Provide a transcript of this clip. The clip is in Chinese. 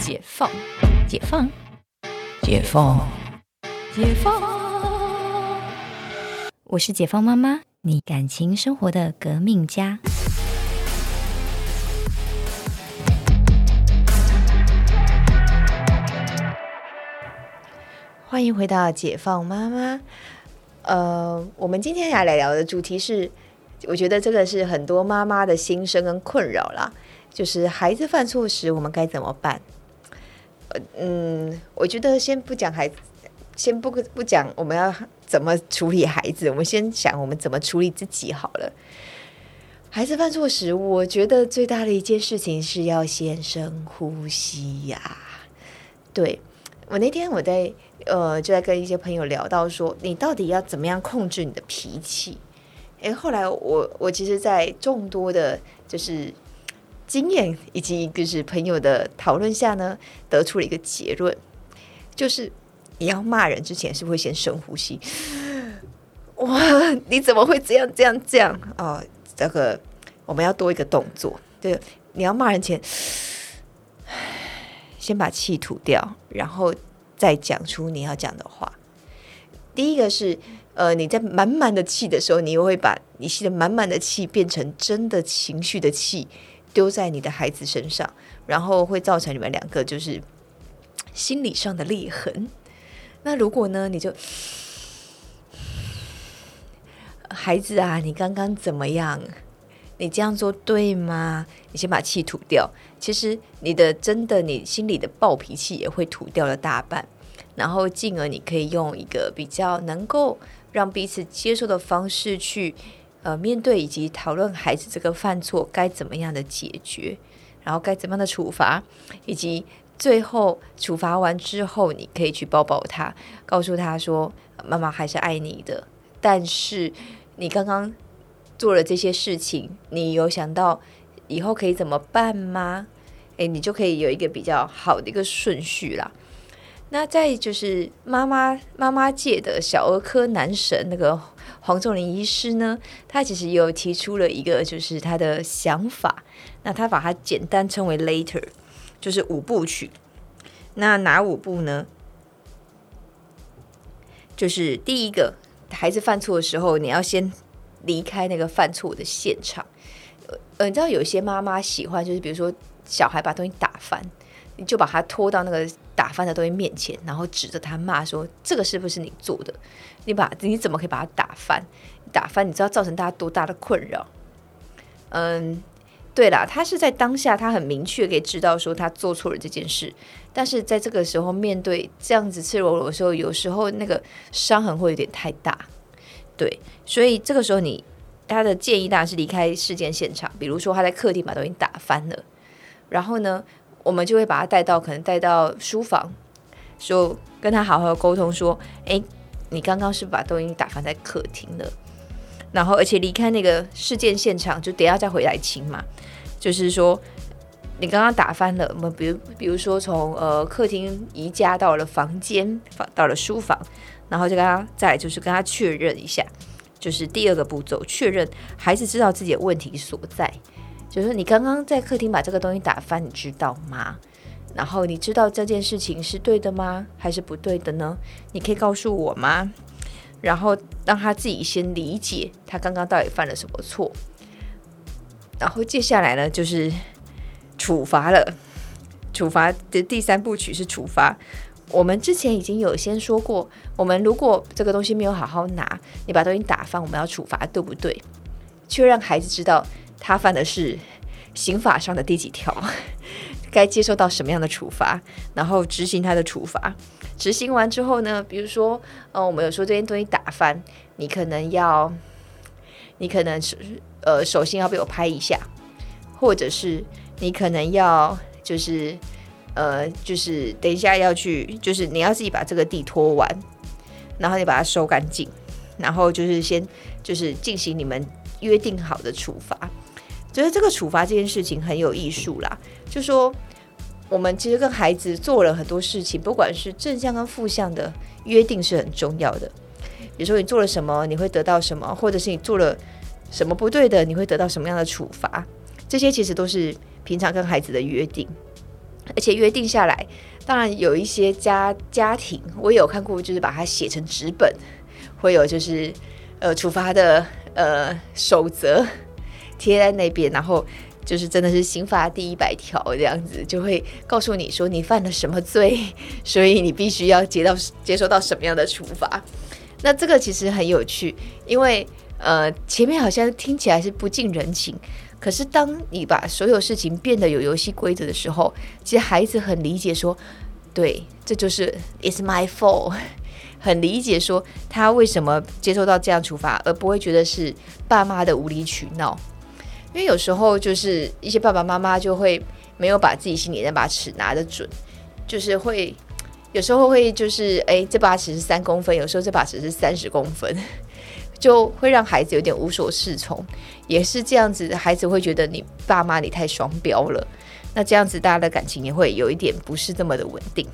解放，解放，解放，解放。我是解放妈妈，你感情生活的革命家。欢迎回到解放妈妈。呃，我们今天要来聊的主题是，我觉得这个是很多妈妈的心声跟困扰啦，就是孩子犯错时，我们该怎么办？嗯，我觉得先不讲孩子，先不不讲我们要怎么处理孩子，我们先想我们怎么处理自己好了。孩子犯错时，我觉得最大的一件事情是要先深呼吸呀。对我那天我在呃就在跟一些朋友聊到说，你到底要怎么样控制你的脾气？诶，后来我我其实，在众多的就是经验以及就是朋友的讨论下呢，得出了一个结论，就是你要骂人之前是会先深呼吸。哇，你怎么会这样这样这样哦？这个我们要多一个动作，对，你要骂人前，先把气吐掉，然后再讲出你要讲的话。第一个是，呃，你在满满的气的时候，你又会把你吸的满满的气变成真的情绪的气，丢在你的孩子身上，然后会造成你们两个就是心理上的裂痕。那如果呢，你就。孩子啊，你刚刚怎么样？你这样做对吗？你先把气吐掉。其实你的真的，你心里的暴脾气也会吐掉了大半，然后进而你可以用一个比较能够让彼此接受的方式去呃面对以及讨论孩子这个犯错该怎么样的解决，然后该怎么样的处罚，以及最后处罚完之后，你可以去抱抱他，告诉他说妈妈还是爱你的，但是。你刚刚做了这些事情，你有想到以后可以怎么办吗？诶，你就可以有一个比较好的一个顺序啦。那再就是妈妈妈妈界的小儿科男神那个黄仲林医师呢，他其实有提出了一个就是他的想法，那他把它简单称为 later，就是五部曲。那哪五步呢？就是第一个。孩子犯错的时候，你要先离开那个犯错的现场。呃，你知道有些妈妈喜欢，就是比如说小孩把东西打翻，你就把他拖到那个打翻的东西面前，然后指着他骂说：“这个是不是你做的？你把你怎么可以把它打翻？打翻你知道造成大家多大的困扰？”嗯，对啦，他是在当下他很明确可以知道说他做错了这件事，但是在这个时候面对这样子赤裸裸的时候，有时候那个伤痕会有点太大。对，所以这个时候你他的建议当然是离开事件现场。比如说他在客厅把东西打翻了，然后呢，我们就会把他带到可能带到书房，说跟他好好沟通，说：“哎，你刚刚是把东西打翻在客厅了，然后而且离开那个事件现场，就等下再回来清嘛。就是说你刚刚打翻了，我们比如比如说从呃客厅移家到了房间，房到了书房。”然后就跟他再就是跟他确认一下，就是第二个步骤，确认孩子知道自己的问题所在。就是你刚刚在客厅把这个东西打翻，你知道吗？然后你知道这件事情是对的吗？还是不对的呢？你可以告诉我吗？然后让他自己先理解他刚刚到底犯了什么错。然后接下来呢，就是处罚了。处罚的第三部曲是处罚。我们之前已经有先说过，我们如果这个东西没有好好拿，你把东西打翻，我们要处罚，对不对？却让孩子知道他犯的是刑法上的第几条，该接受到什么样的处罚，然后执行他的处罚。执行完之后呢，比如说，呃，我们有说这件东西打翻，你可能要，你可能是呃，首先要被我拍一下，或者是你可能要就是。呃，就是等一下要去，就是你要自己把这个地拖完，然后你把它收干净，然后就是先就是进行你们约定好的处罚。觉得这个处罚这件事情很有艺术啦，就说我们其实跟孩子做了很多事情，不管是正向跟负向的约定是很重要的。比如说你做了什么，你会得到什么，或者是你做了什么不对的，你会得到什么样的处罚，这些其实都是平常跟孩子的约定。而且约定下来。当然有一些家家庭，我有看过，就是把它写成纸本，会有就是呃处罚的呃守则贴在那边，然后就是真的是刑法第一百条这样子，就会告诉你说你犯了什么罪，所以你必须要接到接受到什么样的处罚。那这个其实很有趣，因为呃前面好像听起来是不近人情。可是，当你把所有事情变得有游戏规则的时候，其实孩子很理解说，对，这就是 it's my fault，很理解说他为什么接受到这样处罚，而不会觉得是爸妈的无理取闹。因为有时候就是一些爸爸妈妈就会没有把自己心里那把尺拿得准，就是会有时候会就是哎，这把尺是三公分，有时候这把尺是三十公分。就会让孩子有点无所适从，也是这样子，孩子会觉得你爸妈你太双标了，那这样子大家的感情也会有一点不是这么的稳定。